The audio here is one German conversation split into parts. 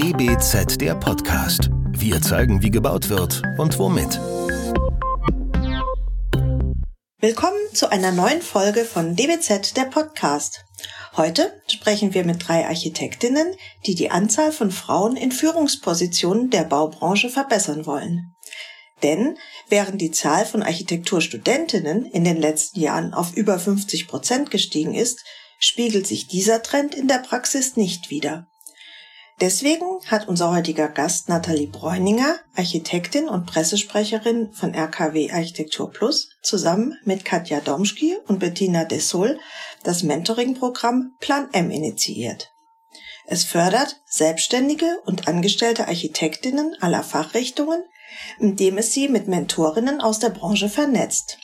DBZ der Podcast. Wir zeigen, wie gebaut wird und womit. Willkommen zu einer neuen Folge von DBZ der Podcast. Heute sprechen wir mit drei Architektinnen, die die Anzahl von Frauen in Führungspositionen der Baubranche verbessern wollen. Denn während die Zahl von Architekturstudentinnen in den letzten Jahren auf über 50 Prozent gestiegen ist, spiegelt sich dieser Trend in der Praxis nicht wider. Deswegen hat unser heutiger Gast Nathalie Bräuninger, Architektin und Pressesprecherin von RKW Architektur Plus, zusammen mit Katja Domschki und Bettina Dessol das Mentoring-Programm Plan M initiiert. Es fördert selbstständige und angestellte Architektinnen aller Fachrichtungen, indem es sie mit Mentorinnen aus der Branche vernetzt.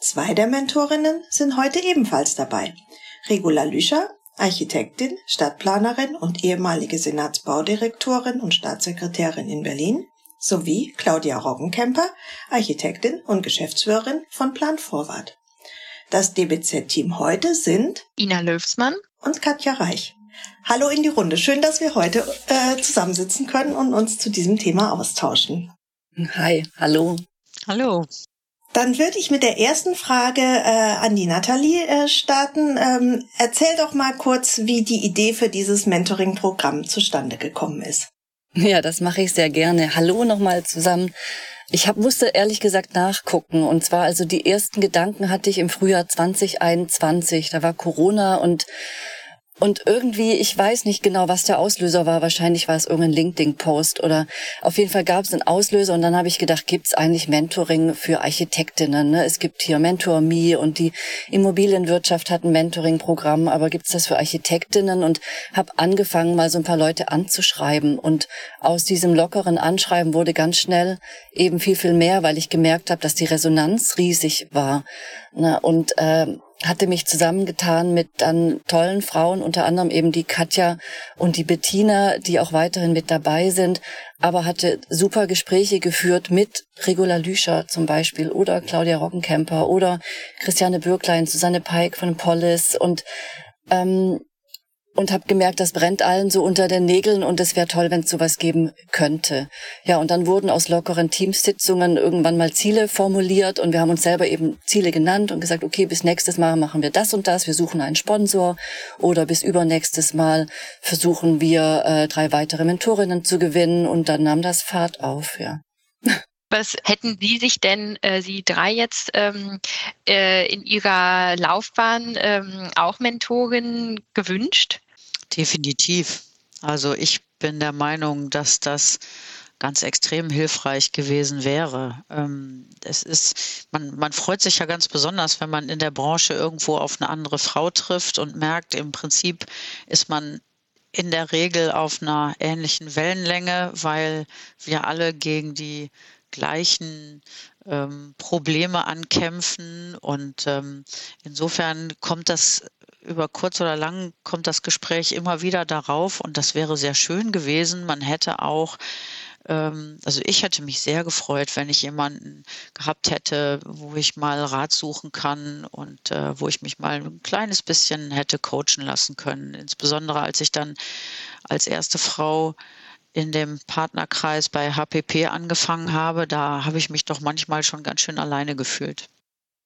Zwei der Mentorinnen sind heute ebenfalls dabei. Regula Lüscher, Architektin, Stadtplanerin und ehemalige Senatsbaudirektorin und Staatssekretärin in Berlin, sowie Claudia Roggenkemper, Architektin und Geschäftsführerin von Plan Vorwart. Das DBZ-Team heute sind Ina Löwsmann und Katja Reich. Hallo in die Runde. Schön, dass wir heute äh, zusammensitzen können und uns zu diesem Thema austauschen. Hi, hallo. Hallo. Dann würde ich mit der ersten Frage äh, an die Nathalie äh, starten. Ähm, erzähl doch mal kurz, wie die Idee für dieses Mentoring-Programm zustande gekommen ist. Ja, das mache ich sehr gerne. Hallo nochmal zusammen. Ich hab, musste ehrlich gesagt nachgucken. Und zwar also die ersten Gedanken hatte ich im Frühjahr 2021. Da war Corona und und irgendwie, ich weiß nicht genau, was der Auslöser war. Wahrscheinlich war es irgendein LinkedIn-Post oder auf jeden Fall gab es einen Auslöser und dann habe ich gedacht, gibt es eigentlich Mentoring für Architektinnen? Ne? Es gibt hier Mentor Me und die Immobilienwirtschaft hat ein Mentoring-Programm, aber gibt es das für Architektinnen? Und habe angefangen, mal so ein paar Leute anzuschreiben und aus diesem lockeren Anschreiben wurde ganz schnell eben viel, viel mehr, weil ich gemerkt habe, dass die Resonanz riesig war. Ne? Und äh, hatte mich zusammengetan mit dann tollen Frauen, unter anderem eben die Katja und die Bettina, die auch weiterhin mit dabei sind, aber hatte super Gespräche geführt mit Regula Lüscher zum Beispiel oder Claudia Roggenkemper oder Christiane Bürklein, Susanne Peik von Polis und ähm, und habe gemerkt, das brennt allen so unter den Nägeln und es wäre toll, wenn es sowas geben könnte. Ja, und dann wurden aus lockeren Teamsitzungen irgendwann mal Ziele formuliert und wir haben uns selber eben Ziele genannt und gesagt, okay, bis nächstes Mal machen wir das und das, wir suchen einen Sponsor oder bis übernächstes Mal versuchen wir äh, drei weitere Mentorinnen zu gewinnen und dann nahm das Fahrt auf, ja. Was hätten Sie sich denn, äh, Sie drei jetzt, ähm, äh, in Ihrer Laufbahn ähm, auch Mentorin gewünscht? Definitiv. Also ich bin der Meinung, dass das ganz extrem hilfreich gewesen wäre. Ähm, es ist, man, man freut sich ja ganz besonders, wenn man in der Branche irgendwo auf eine andere Frau trifft und merkt, im Prinzip ist man in der Regel auf einer ähnlichen Wellenlänge, weil wir alle gegen die gleichen ähm, Probleme ankämpfen. Und ähm, insofern kommt das über kurz oder lang kommt das Gespräch immer wieder darauf und das wäre sehr schön gewesen. Man hätte auch ähm, also ich hätte mich sehr gefreut, wenn ich jemanden gehabt hätte, wo ich mal Rat suchen kann und äh, wo ich mich mal ein kleines bisschen hätte coachen lassen können. Insbesondere als ich dann als erste Frau in dem Partnerkreis bei HPP angefangen habe, da habe ich mich doch manchmal schon ganz schön alleine gefühlt.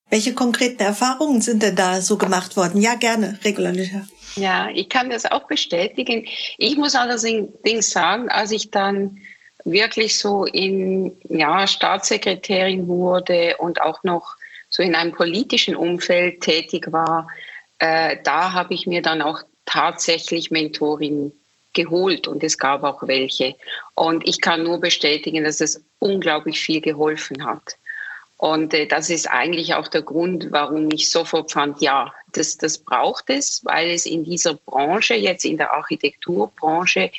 Welche konkreten Erfahrungen sind denn da so gemacht worden? Ja, gerne, regulär. Ja, ich kann das auch bestätigen. Ich muss allerdings sagen, als ich dann wirklich so in ja, Staatssekretärin wurde und auch noch so in einem politischen Umfeld tätig war, äh, da habe ich mir dann auch tatsächlich Mentorin geholt und es gab auch welche. Und ich kann nur bestätigen, dass es unglaublich viel geholfen hat. Und äh, das ist eigentlich auch der Grund, warum ich sofort fand, ja, das, das braucht es, weil es in dieser Branche, jetzt in der Architekturbranche,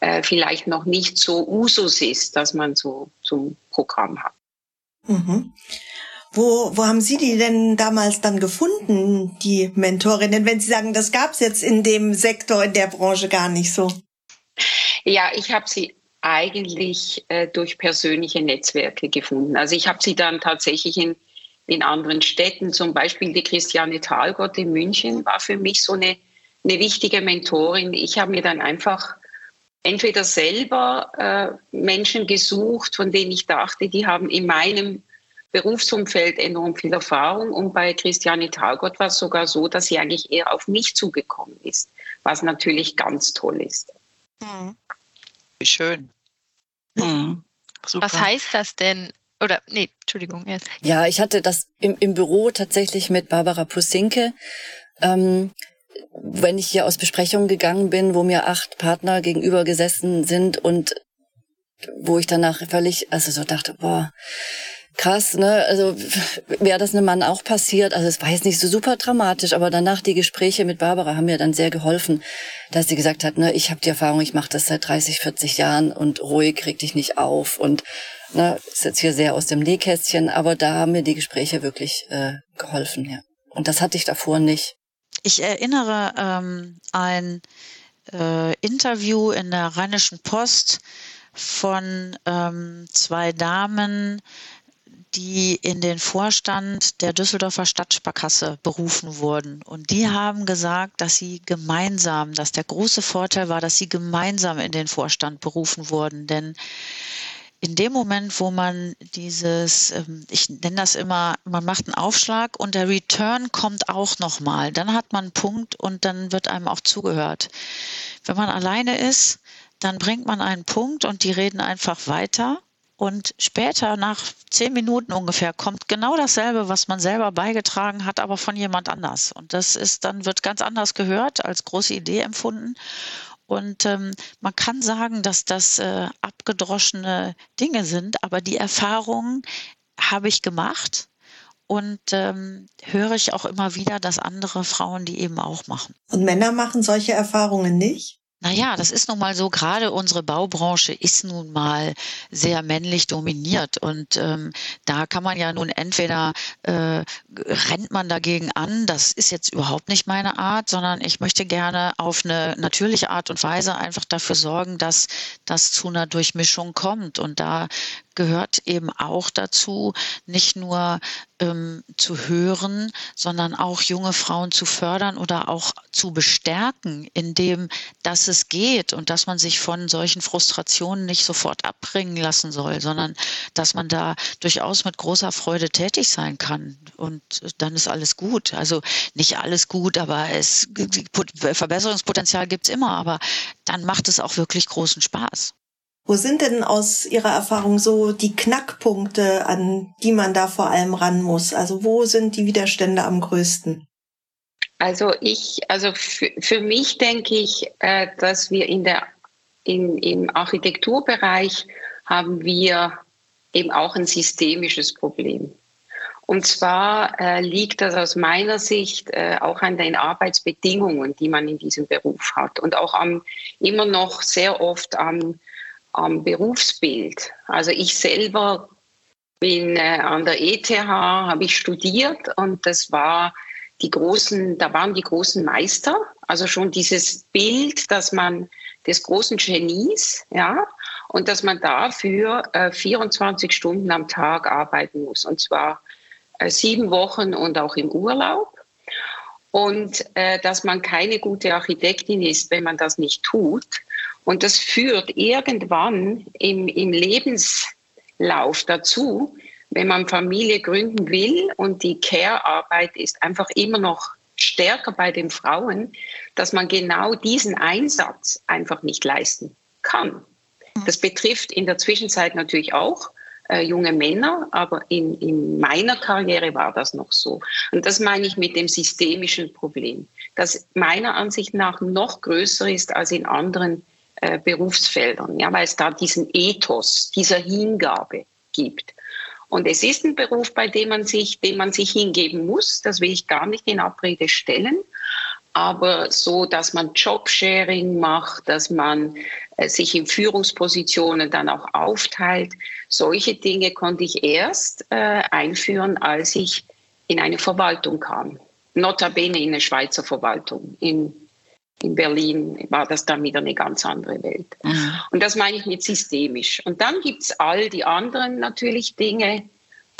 äh, vielleicht noch nicht so Usus ist, dass man so zum Programm hat. Mhm. Wo, wo haben Sie die denn damals dann gefunden, die Mentorinnen, wenn Sie sagen, das gab es jetzt in dem Sektor, in der Branche gar nicht so? Ja, ich habe sie eigentlich äh, durch persönliche Netzwerke gefunden. Also ich habe sie dann tatsächlich in, in anderen Städten, zum Beispiel die Christiane Thalgott in München war für mich so eine, eine wichtige Mentorin. Ich habe mir dann einfach entweder selber äh, Menschen gesucht, von denen ich dachte, die haben in meinem Berufsumfeld enorm viel Erfahrung. Und bei Christiane Talgott war es sogar so, dass sie eigentlich eher auf mich zugekommen ist, was natürlich ganz toll ist. Mhm. Wie schön. Mhm. Was heißt das denn? Oder, nee, Entschuldigung. Jetzt. Ja, ich hatte das im, im Büro tatsächlich mit Barbara Pusinke. Ähm, wenn ich hier aus Besprechungen gegangen bin, wo mir acht Partner gegenüber gesessen sind und wo ich danach völlig, also so dachte, boah, krass, ne? Also wäre das einem Mann auch passiert, also es war jetzt nicht so super dramatisch, aber danach die Gespräche mit Barbara haben mir dann sehr geholfen, dass sie gesagt hat, ne, ich habe die Erfahrung, ich mache das seit 30, 40 Jahren und ruhig reg dich nicht auf und ne, ist jetzt hier sehr aus dem Nähkästchen, aber da haben mir die Gespräche wirklich äh, geholfen, ja. Und das hatte ich davor nicht. Ich erinnere ähm, ein äh, Interview in der Rheinischen Post von ähm, zwei Damen, die in den Vorstand der Düsseldorfer Stadtsparkasse berufen wurden. Und die haben gesagt, dass sie gemeinsam, dass der große Vorteil war, dass sie gemeinsam in den Vorstand berufen wurden. Denn in dem Moment, wo man dieses, ähm, ich nenne das immer, man macht einen Aufschlag und der Return kommt auch nochmal, dann hat man einen Punkt und dann wird einem auch zugehört. Wenn man alleine ist, dann bringt man einen Punkt und die reden einfach weiter und später, nach zehn Minuten ungefähr, kommt genau dasselbe, was man selber beigetragen hat, aber von jemand anders. Und das ist dann, wird ganz anders gehört, als große Idee empfunden. Und ähm, man kann sagen, dass das äh, abgedroschene Dinge sind, aber die Erfahrungen habe ich gemacht und ähm, höre ich auch immer wieder, dass andere Frauen die eben auch machen. Und Männer machen solche Erfahrungen nicht? Naja, das ist nun mal so, gerade unsere Baubranche ist nun mal sehr männlich dominiert. Und ähm, da kann man ja nun entweder äh, rennt man dagegen an, das ist jetzt überhaupt nicht meine Art, sondern ich möchte gerne auf eine natürliche Art und Weise einfach dafür sorgen, dass das zu einer Durchmischung kommt. Und da gehört eben auch dazu, nicht nur ähm, zu hören, sondern auch junge Frauen zu fördern oder auch zu bestärken, indem dass es geht und dass man sich von solchen Frustrationen nicht sofort abbringen lassen soll, sondern dass man da durchaus mit großer Freude tätig sein kann und dann ist alles gut. Also nicht alles gut, aber es Verbesserungspotenzial gibt's immer, aber dann macht es auch wirklich großen Spaß. Wo sind denn aus Ihrer Erfahrung so die Knackpunkte, an die man da vor allem ran muss? Also wo sind die Widerstände am größten? Also ich, also für, für mich denke ich, äh, dass wir in der, in, im Architekturbereich haben wir eben auch ein systemisches Problem. Und zwar äh, liegt das aus meiner Sicht äh, auch an den Arbeitsbedingungen, die man in diesem Beruf hat und auch am, immer noch sehr oft am am Berufsbild. Also ich selber bin äh, an der ETH, habe ich studiert und das war die großen, da waren die großen Meister, also schon dieses Bild, dass man des großen Genies, ja, und dass man dafür äh, 24 Stunden am Tag arbeiten muss. Und zwar äh, sieben Wochen und auch im Urlaub. Und äh, dass man keine gute Architektin ist, wenn man das nicht tut und das führt irgendwann im, im Lebenslauf dazu, wenn man Familie gründen will und die Care-Arbeit ist einfach immer noch stärker bei den Frauen, dass man genau diesen Einsatz einfach nicht leisten kann. Das betrifft in der Zwischenzeit natürlich auch äh, junge Männer, aber in, in meiner Karriere war das noch so. Und das meine ich mit dem systemischen Problem, das meiner Ansicht nach noch größer ist als in anderen äh, Berufsfeldern, ja, weil es da diesen Ethos dieser Hingabe gibt. Und es ist ein Beruf, bei dem man sich, dem man sich hingeben muss. Das will ich gar nicht in Abrede stellen. Aber so, dass man Jobsharing macht, dass man äh, sich in Führungspositionen dann auch aufteilt, solche Dinge konnte ich erst äh, einführen, als ich in eine Verwaltung kam. Notabene in eine Schweizer Verwaltung, in in Berlin war das dann wieder eine ganz andere Welt. Mhm. Und das meine ich mit systemisch. Und dann gibt es all die anderen natürlich Dinge,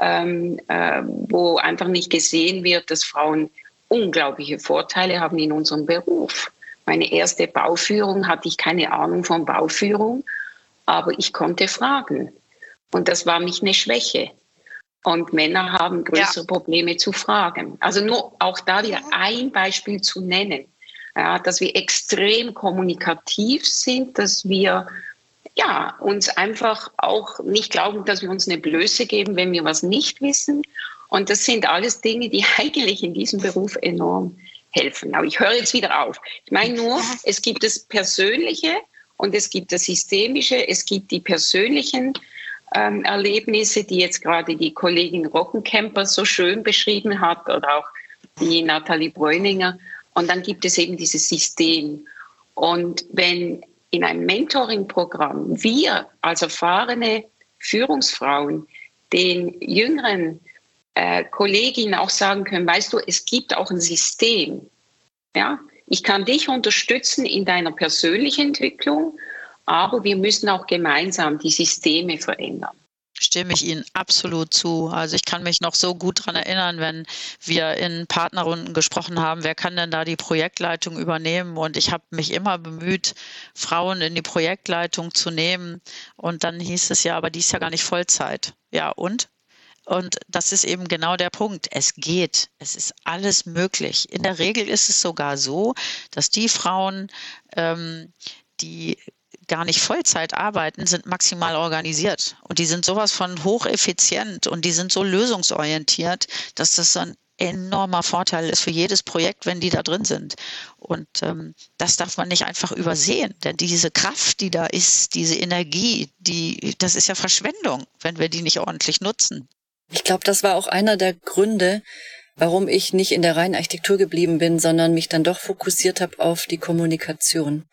ähm, äh, wo einfach nicht gesehen wird, dass Frauen unglaubliche Vorteile haben in unserem Beruf. meine erste Bauführung hatte ich keine Ahnung von Bauführung, aber ich konnte fragen. Und das war nicht eine Schwäche. Und Männer haben größere ja. Probleme zu fragen. Also nur auch da wieder ein Beispiel zu nennen, ja, dass wir extrem kommunikativ sind, dass wir ja, uns einfach auch nicht glauben, dass wir uns eine Blöße geben, wenn wir was nicht wissen. Und das sind alles Dinge, die eigentlich in diesem Beruf enorm helfen. Aber ich höre jetzt wieder auf. Ich meine nur, es gibt das Persönliche und es gibt das Systemische, es gibt die persönlichen ähm, Erlebnisse, die jetzt gerade die Kollegin Rockenkemper so schön beschrieben hat oder auch die Nathalie Bräuninger. Und dann gibt es eben dieses System. Und wenn in einem Mentoring-Programm wir als erfahrene Führungsfrauen den jüngeren äh, Kolleginnen auch sagen können, weißt du, es gibt auch ein System. Ja, ich kann dich unterstützen in deiner persönlichen Entwicklung, aber wir müssen auch gemeinsam die Systeme verändern stimme ich Ihnen absolut zu. Also ich kann mich noch so gut daran erinnern, wenn wir in Partnerrunden gesprochen haben, wer kann denn da die Projektleitung übernehmen? Und ich habe mich immer bemüht, Frauen in die Projektleitung zu nehmen. Und dann hieß es ja, aber die ist ja gar nicht Vollzeit. Ja, und? Und das ist eben genau der Punkt. Es geht. Es ist alles möglich. In der Regel ist es sogar so, dass die Frauen, ähm, die gar nicht Vollzeit arbeiten, sind maximal organisiert. Und die sind sowas von hocheffizient und die sind so lösungsorientiert, dass das ein enormer Vorteil ist für jedes Projekt, wenn die da drin sind. Und ähm, das darf man nicht einfach übersehen, denn diese Kraft, die da ist, diese Energie, die, das ist ja Verschwendung, wenn wir die nicht ordentlich nutzen. Ich glaube, das war auch einer der Gründe, warum ich nicht in der reinen Architektur geblieben bin, sondern mich dann doch fokussiert habe auf die Kommunikation.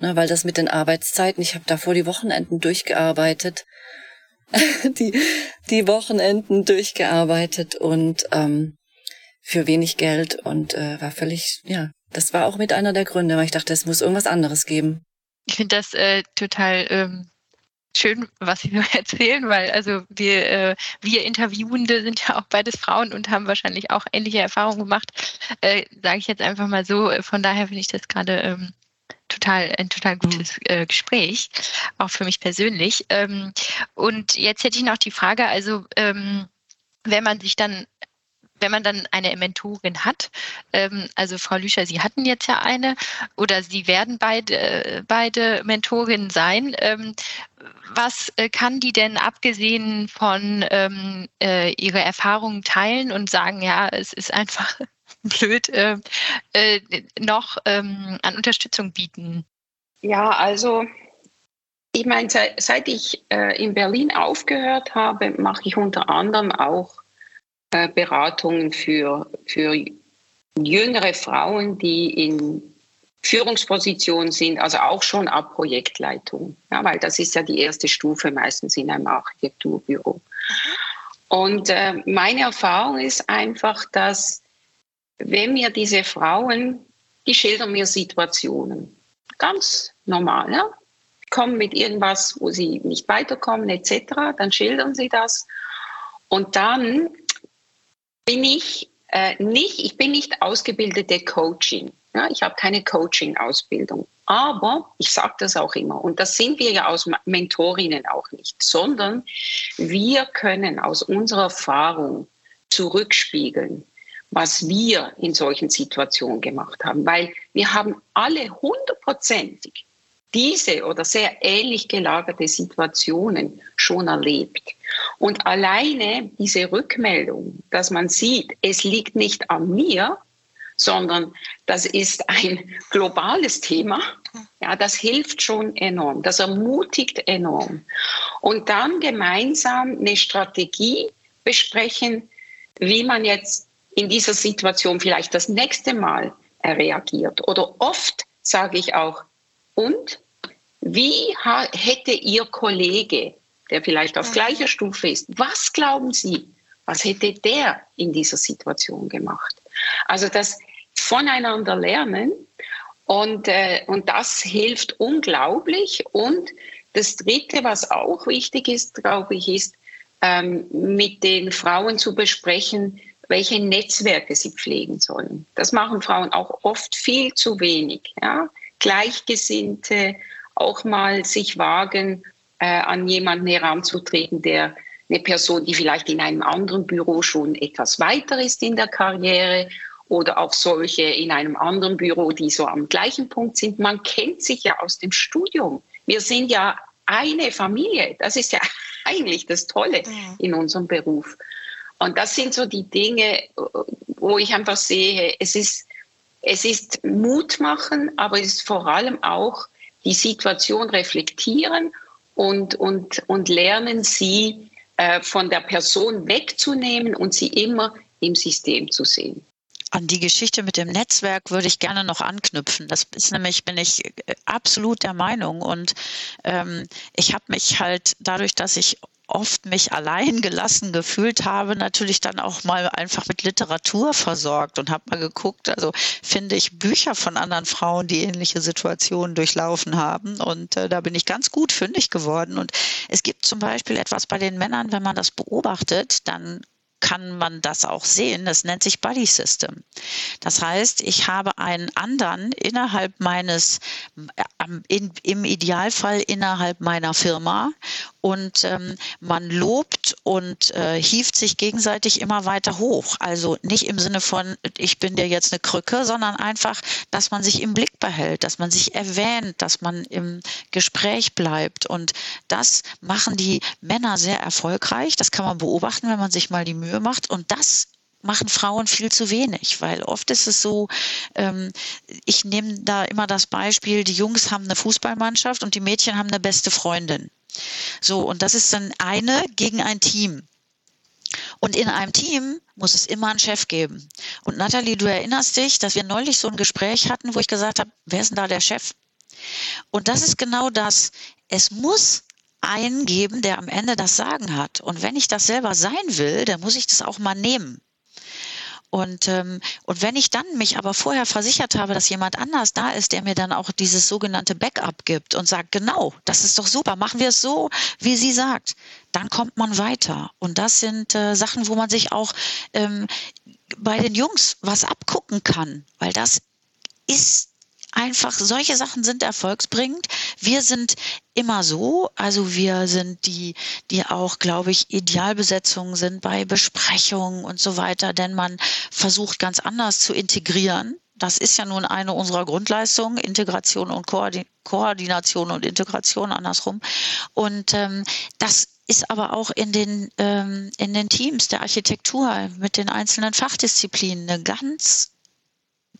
Ne, weil das mit den Arbeitszeiten, ich habe davor die Wochenenden durchgearbeitet, die, die Wochenenden durchgearbeitet und ähm, für wenig Geld und äh, war völlig, ja, das war auch mit einer der Gründe, weil ich dachte, es muss irgendwas anderes geben. Ich finde das äh, total ähm, schön, was Sie erzählen, weil also wir, äh, wir Interviewende sind ja auch beides Frauen und haben wahrscheinlich auch ähnliche Erfahrungen gemacht, äh, sage ich jetzt einfach mal so. Von daher finde ich das gerade ähm, total, ein total gutes äh, Gespräch, auch für mich persönlich. Ähm, und jetzt hätte ich noch die Frage, also ähm, wenn man sich dann wenn man dann eine Mentorin hat, ähm, also Frau Lüscher, Sie hatten jetzt ja eine oder Sie werden beide, beide Mentorinnen sein. Ähm, was äh, kann die denn abgesehen von ähm, äh, ihre Erfahrungen teilen und sagen, ja, es ist einfach blöd, äh, äh, noch ähm, an Unterstützung bieten? Ja, also ich meine, seit, seit ich äh, in Berlin aufgehört habe, mache ich unter anderem auch äh, Beratungen für, für jüngere Frauen, die in Führungspositionen sind, also auch schon ab Projektleitung, ja, weil das ist ja die erste Stufe meistens in einem Architekturbüro. Mhm. Und äh, meine Erfahrung ist einfach, dass wenn mir diese Frauen, die schildern mir Situationen, ganz normal, ja? kommen mit irgendwas, wo sie nicht weiterkommen etc., dann schildern sie das. Und dann bin ich äh, nicht, ich bin nicht ausgebildete Coaching. Ja? Ich habe keine Coaching-Ausbildung. Aber ich sage das auch immer, und das sind wir ja als Mentorinnen auch nicht, sondern wir können aus unserer Erfahrung zurückspiegeln, was wir in solchen Situationen gemacht haben, weil wir haben alle hundertprozentig diese oder sehr ähnlich gelagerte Situationen schon erlebt. Und alleine diese Rückmeldung, dass man sieht, es liegt nicht an mir, sondern das ist ein globales Thema, ja, das hilft schon enorm, das ermutigt enorm. Und dann gemeinsam eine Strategie besprechen, wie man jetzt in dieser Situation vielleicht das nächste Mal reagiert. Oder oft sage ich auch, und wie hätte Ihr Kollege, der vielleicht auf gleicher Stufe ist, was glauben Sie, was hätte der in dieser Situation gemacht? Also das voneinander lernen und, äh, und das hilft unglaublich. Und das Dritte, was auch wichtig ist, glaube ich, ist, ähm, mit den Frauen zu besprechen, welche Netzwerke sie pflegen sollen. Das machen Frauen auch oft viel zu wenig. Ja? Gleichgesinnte auch mal sich wagen, äh, an jemanden heranzutreten, der eine Person, die vielleicht in einem anderen Büro schon etwas weiter ist in der Karriere oder auch solche in einem anderen Büro, die so am gleichen Punkt sind. Man kennt sich ja aus dem Studium. Wir sind ja eine Familie. Das ist ja eigentlich das Tolle in unserem Beruf. Und das sind so die Dinge, wo ich einfach sehe, es ist, es ist Mut machen, aber es ist vor allem auch die Situation reflektieren und, und, und lernen, sie äh, von der Person wegzunehmen und sie immer im System zu sehen. An die Geschichte mit dem Netzwerk würde ich gerne noch anknüpfen. Das ist nämlich, bin ich äh, absolut der Meinung. Und ähm, ich habe mich halt dadurch, dass ich oft mich allein gelassen gefühlt habe, natürlich dann auch mal einfach mit Literatur versorgt und habe mal geguckt, also finde ich Bücher von anderen Frauen, die ähnliche Situationen durchlaufen haben. Und äh, da bin ich ganz gut fündig geworden. Und es gibt zum Beispiel etwas bei den Männern, wenn man das beobachtet, dann kann man das auch sehen. Das nennt sich Buddy System. Das heißt, ich habe einen anderen innerhalb meines, in, im Idealfall innerhalb meiner Firma und ähm, man lobt und äh, hieft sich gegenseitig immer weiter hoch. Also nicht im Sinne von, ich bin dir jetzt eine Krücke, sondern einfach, dass man sich im Blick behält, dass man sich erwähnt, dass man im Gespräch bleibt. Und das machen die Männer sehr erfolgreich. Das kann man beobachten, wenn man sich mal die Mühe macht. Und das machen Frauen viel zu wenig, weil oft ist es so, ähm, ich nehme da immer das Beispiel, die Jungs haben eine Fußballmannschaft und die Mädchen haben eine beste Freundin. So, und das ist dann eine gegen ein Team. Und in einem Team muss es immer einen Chef geben. Und Nathalie, du erinnerst dich, dass wir neulich so ein Gespräch hatten, wo ich gesagt habe, wer ist denn da der Chef? Und das ist genau das. Es muss einen geben, der am Ende das Sagen hat. Und wenn ich das selber sein will, dann muss ich das auch mal nehmen. Und, ähm, und wenn ich dann mich aber vorher versichert habe, dass jemand anders da ist, der mir dann auch dieses sogenannte Backup gibt und sagt, genau, das ist doch super, machen wir es so, wie sie sagt, dann kommt man weiter. Und das sind äh, Sachen, wo man sich auch ähm, bei den Jungs was abgucken kann, weil das ist einfach, solche Sachen sind erfolgsbringend. Wir sind immer so, also wir sind die, die auch, glaube ich, Idealbesetzungen sind bei Besprechungen und so weiter, denn man versucht ganz anders zu integrieren. Das ist ja nun eine unserer Grundleistungen, Integration und Koordination und Integration andersrum. Und ähm, das ist aber auch in den, ähm, in den Teams der Architektur mit den einzelnen Fachdisziplinen eine ganz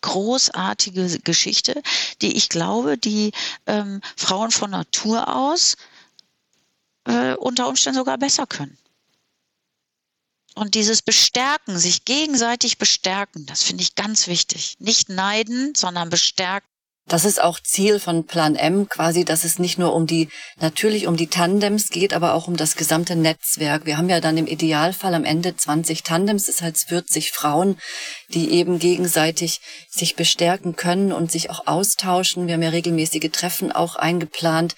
großartige Geschichte, die ich glaube, die ähm, Frauen von Natur aus äh, unter Umständen sogar besser können. Und dieses Bestärken, sich gegenseitig bestärken, das finde ich ganz wichtig. Nicht neiden, sondern bestärken. Das ist auch Ziel von Plan M, quasi, dass es nicht nur um die, natürlich um die Tandems geht, aber auch um das gesamte Netzwerk. Wir haben ja dann im Idealfall am Ende 20 Tandems, das heißt 40 Frauen, die eben gegenseitig sich bestärken können und sich auch austauschen. Wir haben ja regelmäßige Treffen auch eingeplant.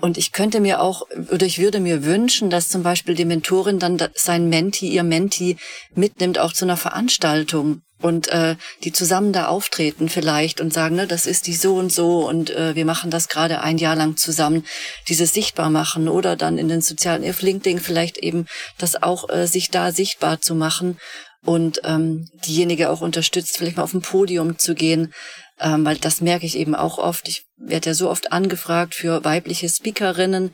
Und ich könnte mir auch, oder ich würde mir wünschen, dass zum Beispiel die Mentorin dann sein Menti, ihr Menti mitnimmt auch zu einer Veranstaltung und äh, die zusammen da auftreten vielleicht und sagen, ne, das ist die so und so und äh, wir machen das gerade ein Jahr lang zusammen, dieses sichtbar machen oder dann in den sozialen, auf LinkedIn vielleicht eben das auch äh, sich da sichtbar zu machen und ähm, diejenige auch unterstützt, vielleicht mal auf ein Podium zu gehen, ähm, weil das merke ich eben auch oft. Ich werde ja so oft angefragt für weibliche Speakerinnen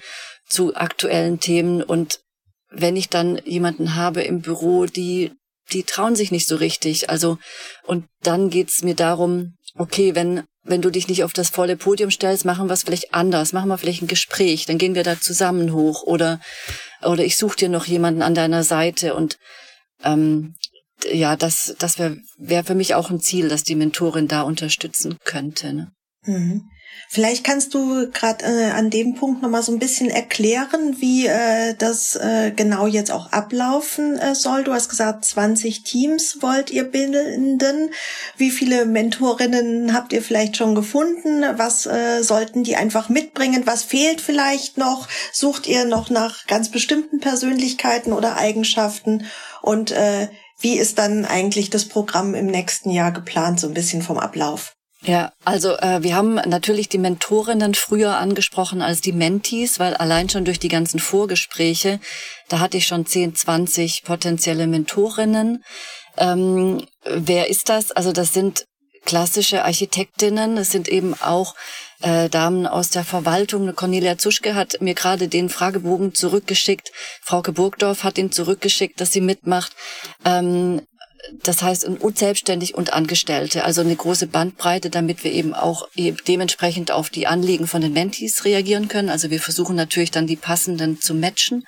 zu aktuellen Themen und wenn ich dann jemanden habe im Büro, die die trauen sich nicht so richtig. Also, und dann geht's mir darum, okay, wenn, wenn du dich nicht auf das volle Podium stellst, machen wir es vielleicht anders, machen wir vielleicht ein Gespräch, dann gehen wir da zusammen hoch oder, oder ich suche dir noch jemanden an deiner Seite und ähm, ja, das, das wäre wär für mich auch ein Ziel, dass die Mentorin da unterstützen könnte. Ne? Mhm. Vielleicht kannst du gerade äh, an dem Punkt nochmal so ein bisschen erklären, wie äh, das äh, genau jetzt auch ablaufen äh, soll. Du hast gesagt, 20 Teams wollt ihr bilden. Wie viele Mentorinnen habt ihr vielleicht schon gefunden? Was äh, sollten die einfach mitbringen? Was fehlt vielleicht noch? Sucht ihr noch nach ganz bestimmten Persönlichkeiten oder Eigenschaften? Und äh, wie ist dann eigentlich das Programm im nächsten Jahr geplant, so ein bisschen vom Ablauf? Ja, also äh, wir haben natürlich die Mentorinnen früher angesprochen als die Mentees, weil allein schon durch die ganzen Vorgespräche, da hatte ich schon 10, 20 potenzielle Mentorinnen. Ähm, wer ist das? Also das sind klassische Architektinnen, das sind eben auch äh, Damen aus der Verwaltung. Cornelia Zuschke hat mir gerade den Fragebogen zurückgeschickt. Frauke Burgdorf hat ihn zurückgeschickt, dass sie mitmacht. Ähm, das heißt und selbstständig und Angestellte, also eine große Bandbreite, damit wir eben auch dementsprechend auf die Anliegen von den Mentees reagieren können. Also wir versuchen natürlich dann die passenden zu matchen.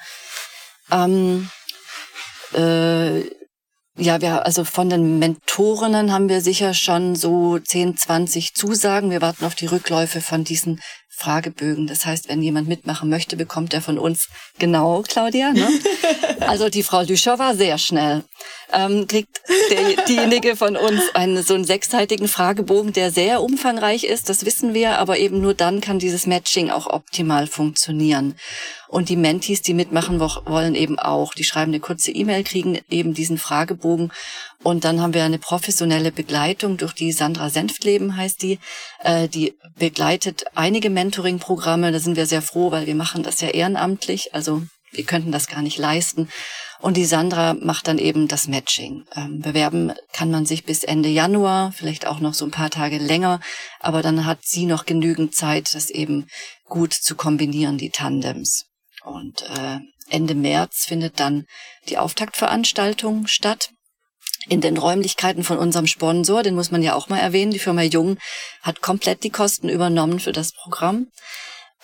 Ähm, äh, ja, wir, also von den Mentorinnen haben wir sicher schon so 10, 20 Zusagen. Wir warten auf die Rückläufe von diesen Fragebögen. Das heißt, wenn jemand mitmachen möchte, bekommt er von uns genau, Claudia. Ne? Also die Frau Lüscher war sehr schnell. Ähm, kriegt der, diejenige von uns einen so einen sechsseitigen Fragebogen, der sehr umfangreich ist. Das wissen wir, aber eben nur dann kann dieses Matching auch optimal funktionieren. Und die Mentees, die mitmachen wollen, eben auch. Die schreiben eine kurze E-Mail, kriegen eben diesen Fragebogen. Und dann haben wir eine professionelle Begleitung durch die Sandra Senftleben heißt die. Äh, die begleitet einige Mentoring-Programme. Da sind wir sehr froh, weil wir machen das ja ehrenamtlich. Also wir könnten das gar nicht leisten. Und die Sandra macht dann eben das Matching. Ähm, bewerben kann man sich bis Ende Januar, vielleicht auch noch so ein paar Tage länger, aber dann hat sie noch genügend Zeit, das eben gut zu kombinieren, die Tandems. Und äh, Ende März findet dann die Auftaktveranstaltung statt in den Räumlichkeiten von unserem Sponsor, den muss man ja auch mal erwähnen. Die Firma Jung hat komplett die Kosten übernommen für das Programm.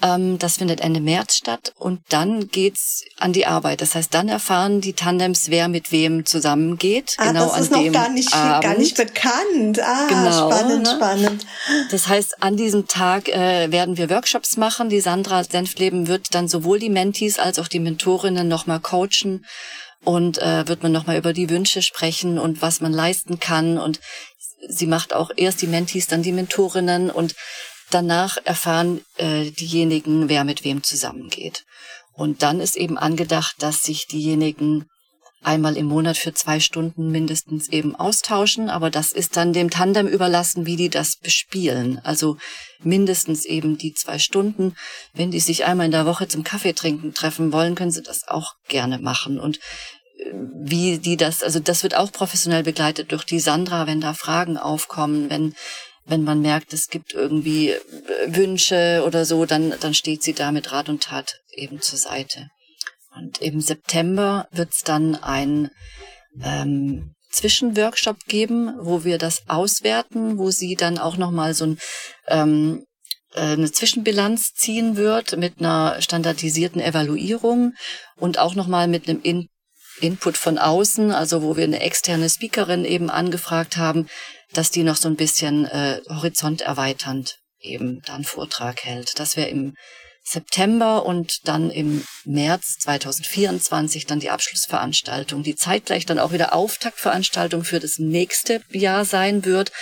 Ähm, das findet Ende März statt und dann geht's an die Arbeit. Das heißt, dann erfahren die Tandems, wer mit wem zusammengeht. Ah, genau das ist noch gar nicht, Abend. gar nicht bekannt. Ah, genau, spannend, ne? spannend. Das heißt, an diesem Tag äh, werden wir Workshops machen. Die Sandra Senfleben wird dann sowohl die Mentees als auch die Mentorinnen nochmal coachen und äh, wird man nochmal über die Wünsche sprechen und was man leisten kann und sie macht auch erst die Mentees, dann die Mentorinnen und Danach erfahren äh, diejenigen, wer mit wem zusammengeht. Und dann ist eben angedacht, dass sich diejenigen einmal im Monat für zwei Stunden mindestens eben austauschen, aber das ist dann dem Tandem überlassen, wie die das bespielen. Also mindestens eben die zwei Stunden. Wenn die sich einmal in der Woche zum Kaffee trinken treffen wollen, können sie das auch gerne machen. Und äh, wie die das, also das wird auch professionell begleitet durch die Sandra, wenn da Fragen aufkommen, wenn wenn man merkt, es gibt irgendwie äh, Wünsche oder so, dann, dann steht sie da mit Rat und Tat eben zur Seite. Und im September wird es dann ein ähm, Zwischenworkshop geben, wo wir das auswerten, wo sie dann auch nochmal so ein, ähm, äh, eine Zwischenbilanz ziehen wird mit einer standardisierten Evaluierung und auch nochmal mit einem In Input von außen, also wo wir eine externe Speakerin eben angefragt haben, dass die noch so ein bisschen äh, horizont erweiternd eben dann Vortrag hält. Das wäre im September und dann im März 2024 dann die Abschlussveranstaltung, die zeitgleich dann auch wieder Auftaktveranstaltung für das nächste Jahr sein wird.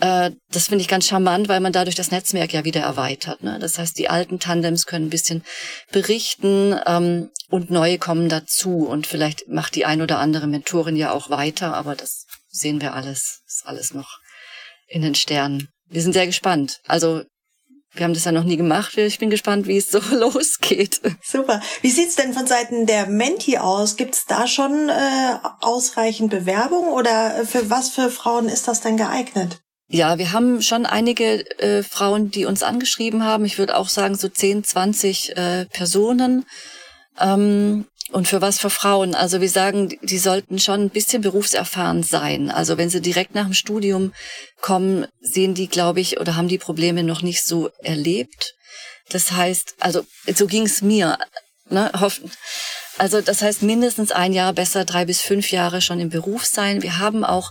Äh, das finde ich ganz charmant, weil man dadurch das Netzwerk ja wieder erweitert. Ne? Das heißt, die alten Tandems können ein bisschen berichten ähm, und neue kommen dazu. Und vielleicht macht die ein oder andere Mentorin ja auch weiter, aber das sehen wir alles. Ist alles noch in den Sternen. Wir sind sehr gespannt. Also wir haben das ja noch nie gemacht. Ich bin gespannt, wie es so losgeht. Super. Wie sieht's denn von Seiten der Menti aus? Gibt's da schon äh, ausreichend Bewerbung oder für was für Frauen ist das denn geeignet? Ja, wir haben schon einige äh, Frauen, die uns angeschrieben haben. Ich würde auch sagen so 10, 20 äh, Personen. Ähm, und für was für Frauen? Also wir sagen, die sollten schon ein bisschen berufserfahren sein. Also wenn sie direkt nach dem Studium kommen, sehen die, glaube ich, oder haben die Probleme noch nicht so erlebt. Das heißt, also so ging's mir. Ne, hoffen. Also das heißt mindestens ein Jahr, besser drei bis fünf Jahre schon im Beruf sein. Wir haben auch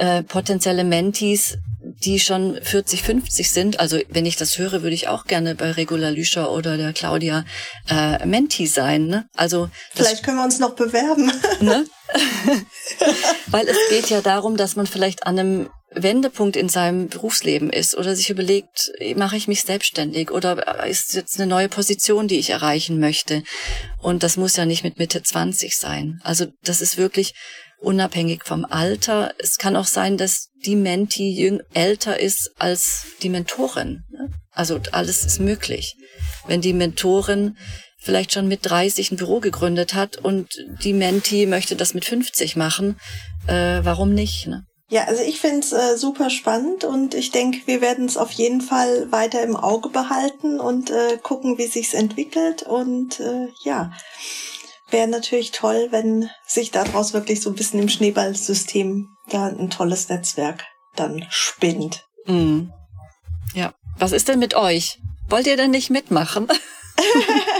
äh, potenzielle Mentees, die schon 40, 50 sind. Also wenn ich das höre, würde ich auch gerne bei Regula Lüscher oder der Claudia äh, Menti sein. Ne? Also vielleicht können wir uns noch bewerben. Ne? Weil es geht ja darum, dass man vielleicht an einem Wendepunkt in seinem Berufsleben ist oder sich überlegt, mache ich mich selbstständig oder ist jetzt eine neue Position, die ich erreichen möchte. Und das muss ja nicht mit Mitte 20 sein. Also das ist wirklich unabhängig vom Alter. Es kann auch sein, dass die Menti älter ist als die Mentorin. Ne? Also alles ist möglich. Wenn die Mentorin vielleicht schon mit 30 ein Büro gegründet hat und die Menti möchte das mit 50 machen, äh, warum nicht? Ne? Ja, also ich finde es äh, super spannend und ich denke, wir werden es auf jeden Fall weiter im Auge behalten und äh, gucken, wie sich's entwickelt. Und äh, ja, wäre natürlich toll, wenn sich daraus wirklich so ein bisschen im Schneeballsystem da ein tolles Netzwerk dann spinnt. Mhm. Ja. Was ist denn mit euch? Wollt ihr denn nicht mitmachen?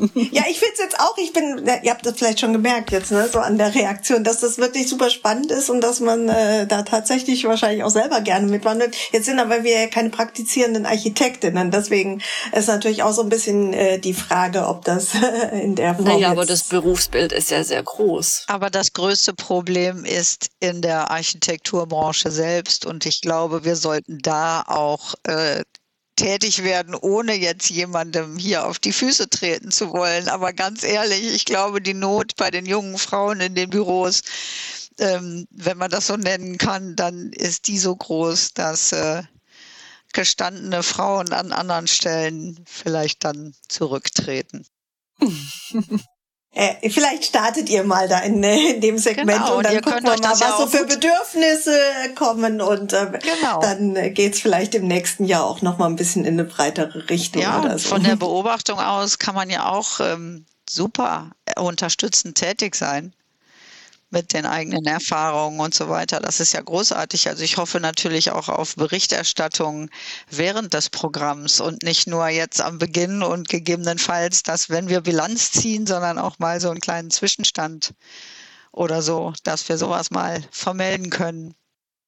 ja, ich finde es jetzt auch, ich bin, ihr habt das vielleicht schon gemerkt jetzt, ne, so an der Reaktion, dass das wirklich super spannend ist und dass man äh, da tatsächlich wahrscheinlich auch selber gerne mitwandelt. Jetzt sind aber wir ja keine praktizierenden Architektinnen, deswegen ist natürlich auch so ein bisschen äh, die Frage, ob das äh, in der Form Naja, aber das Berufsbild ist ja sehr groß. Aber das größte Problem ist in der Architekturbranche selbst und ich glaube, wir sollten da auch äh, tätig werden, ohne jetzt jemandem hier auf die Füße treten zu wollen. Aber ganz ehrlich, ich glaube, die Not bei den jungen Frauen in den Büros, ähm, wenn man das so nennen kann, dann ist die so groß, dass äh, gestandene Frauen an anderen Stellen vielleicht dann zurücktreten. Äh, vielleicht startet ihr mal da in, äh, in dem Segment genau, und dann und gucken wir mal, was ja so für Bedürfnisse kommen und äh, genau. dann äh, geht's vielleicht im nächsten Jahr auch noch mal ein bisschen in eine breitere Richtung ja, oder so. Von der Beobachtung aus kann man ja auch ähm, super unterstützend tätig sein mit den eigenen Erfahrungen und so weiter. Das ist ja großartig. Also ich hoffe natürlich auch auf Berichterstattung während des Programms und nicht nur jetzt am Beginn und gegebenenfalls, dass wenn wir Bilanz ziehen, sondern auch mal so einen kleinen Zwischenstand oder so, dass wir sowas mal vermelden können.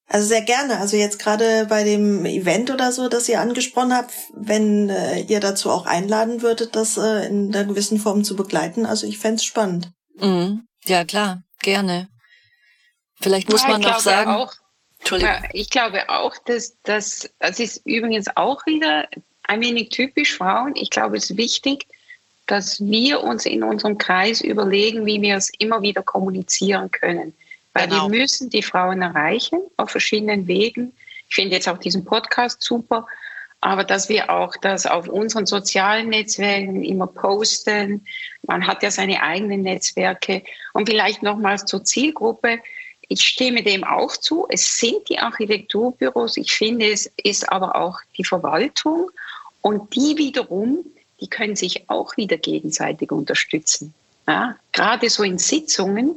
Also sehr gerne. Also jetzt gerade bei dem Event oder so, das ihr angesprochen habt, wenn äh, ihr dazu auch einladen würdet, das äh, in einer gewissen Form zu begleiten. Also ich fände spannend. Mhm. Ja, klar. Gerne. Vielleicht muss ja, man noch sagen. Auch, Entschuldigung. Ich glaube auch, dass das, das ist übrigens auch wieder ein wenig typisch Frauen. Ich glaube, es ist wichtig, dass wir uns in unserem Kreis überlegen, wie wir es immer wieder kommunizieren können. Weil genau. wir müssen die Frauen erreichen auf verschiedenen Wegen. Ich finde jetzt auch diesen Podcast super, aber dass wir auch das auf unseren sozialen Netzwerken immer posten. Man hat ja seine eigenen Netzwerke. Und vielleicht nochmals zur Zielgruppe. Ich stimme dem auch zu. Es sind die Architekturbüros. Ich finde, es ist aber auch die Verwaltung. Und die wiederum, die können sich auch wieder gegenseitig unterstützen. Ja, gerade so in Sitzungen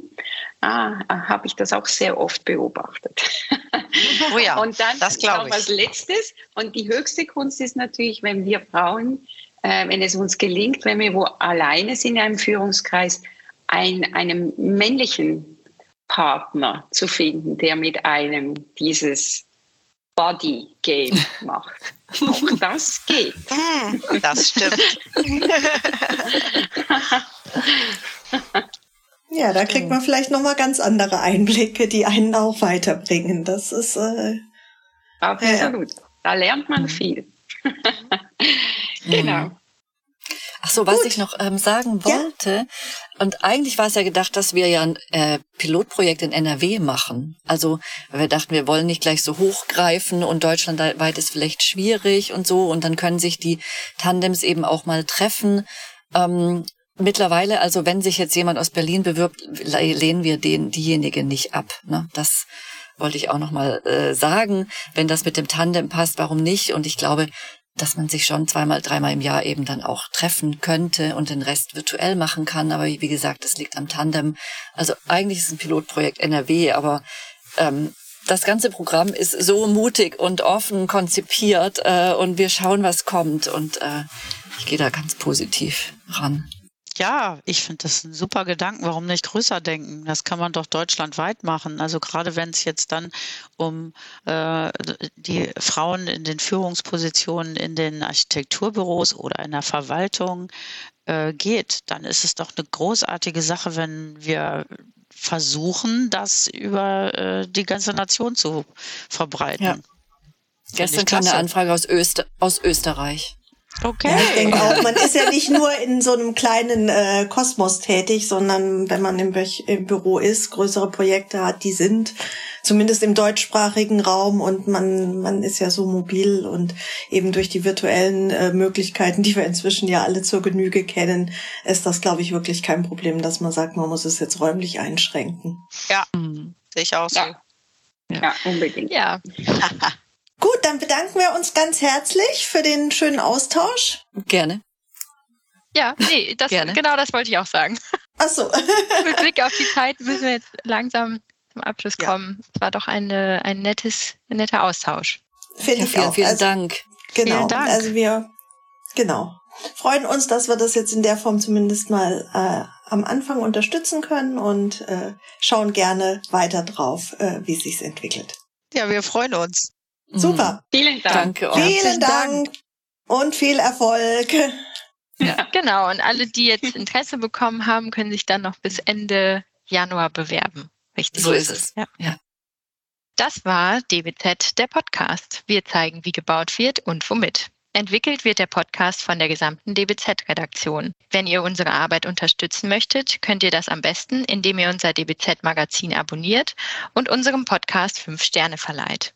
ah, habe ich das auch sehr oft beobachtet. Oh ja, und dann das glaube ich. als letztes und die höchste Kunst ist natürlich, wenn wir Frauen, äh, wenn es uns gelingt, wenn wir wo alleine sind in einem Führungskreis, ein, einem männlichen Partner zu finden, der mit einem dieses Body Game macht. Auch das geht. Hm, das stimmt. ja, da kriegt man vielleicht noch mal ganz andere Einblicke, die einen auch weiterbringen. Das ist äh, absolut. Ja. Da lernt man viel. genau. Ach so, was Gut. ich noch ähm, sagen wollte, ja. Und eigentlich war es ja gedacht, dass wir ja ein äh, Pilotprojekt in NRW machen. Also, wir dachten, wir wollen nicht gleich so hochgreifen und deutschlandweit ist vielleicht schwierig und so, und dann können sich die Tandems eben auch mal treffen. Ähm, mittlerweile, also wenn sich jetzt jemand aus Berlin bewirbt, lehnen wir den diejenige nicht ab. Ne? Das wollte ich auch noch mal äh, sagen. Wenn das mit dem Tandem passt, warum nicht? Und ich glaube, dass man sich schon zweimal, dreimal im Jahr eben dann auch treffen könnte und den Rest virtuell machen kann. Aber wie gesagt, es liegt am Tandem. Also eigentlich ist es ein Pilotprojekt NRW, aber ähm, das ganze Programm ist so mutig und offen konzipiert äh, und wir schauen, was kommt. Und äh, ich gehe da ganz positiv ran. Ja, ich finde das ein super Gedanken. Warum nicht größer denken? Das kann man doch deutschlandweit machen. Also gerade wenn es jetzt dann um äh, die Frauen in den Führungspositionen in den Architekturbüros oder in der Verwaltung äh, geht, dann ist es doch eine großartige Sache, wenn wir versuchen, das über äh, die ganze Nation zu verbreiten. Ja. Gestern kam eine Anfrage aus, Öster aus Österreich. Okay. Ja, ich denke auch, man ist ja nicht nur in so einem kleinen äh, Kosmos tätig, sondern wenn man im, im, Büro ist, größere Projekte hat, die sind zumindest im deutschsprachigen Raum und man, man ist ja so mobil und eben durch die virtuellen äh, Möglichkeiten, die wir inzwischen ja alle zur Genüge kennen, ist das, glaube ich, wirklich kein Problem, dass man sagt, man muss es jetzt räumlich einschränken. Ja, mhm. sehe ich auch so. Ja, ja unbedingt. Ja. Gut, dann bedanken wir uns ganz herzlich für den schönen Austausch. Gerne. Ja, nee, das, Gerne. genau das wollte ich auch sagen. Ach so. Mit Blick auf die Zeit müssen wir jetzt langsam zum Abschluss kommen. Es war doch eine, ein nettes, ein netter Austausch. Finde ja, ich vielen, auch. Vielen also, Dank. Genau. Vielen Dank. Also wir, genau. Freuen uns, dass wir das jetzt in der Form zumindest mal äh, am Anfang unterstützen können und äh, schauen gerne weiter drauf, äh, wie es sich entwickelt. Ja, wir freuen uns. Super. Mhm. Vielen Dank. Danke. Vielen Dank und viel Erfolg. Ja, genau. Und alle, die jetzt Interesse bekommen haben, können sich dann noch bis Ende Januar bewerben. Richtig. So ist es. Ja. ja. Das war DBZ, der Podcast. Wir zeigen, wie gebaut wird und womit. Entwickelt wird der Podcast von der gesamten DBZ-Redaktion. Wenn ihr unsere Arbeit unterstützen möchtet, könnt ihr das am besten, indem ihr unser DBZ-Magazin abonniert und unserem Podcast fünf Sterne verleiht.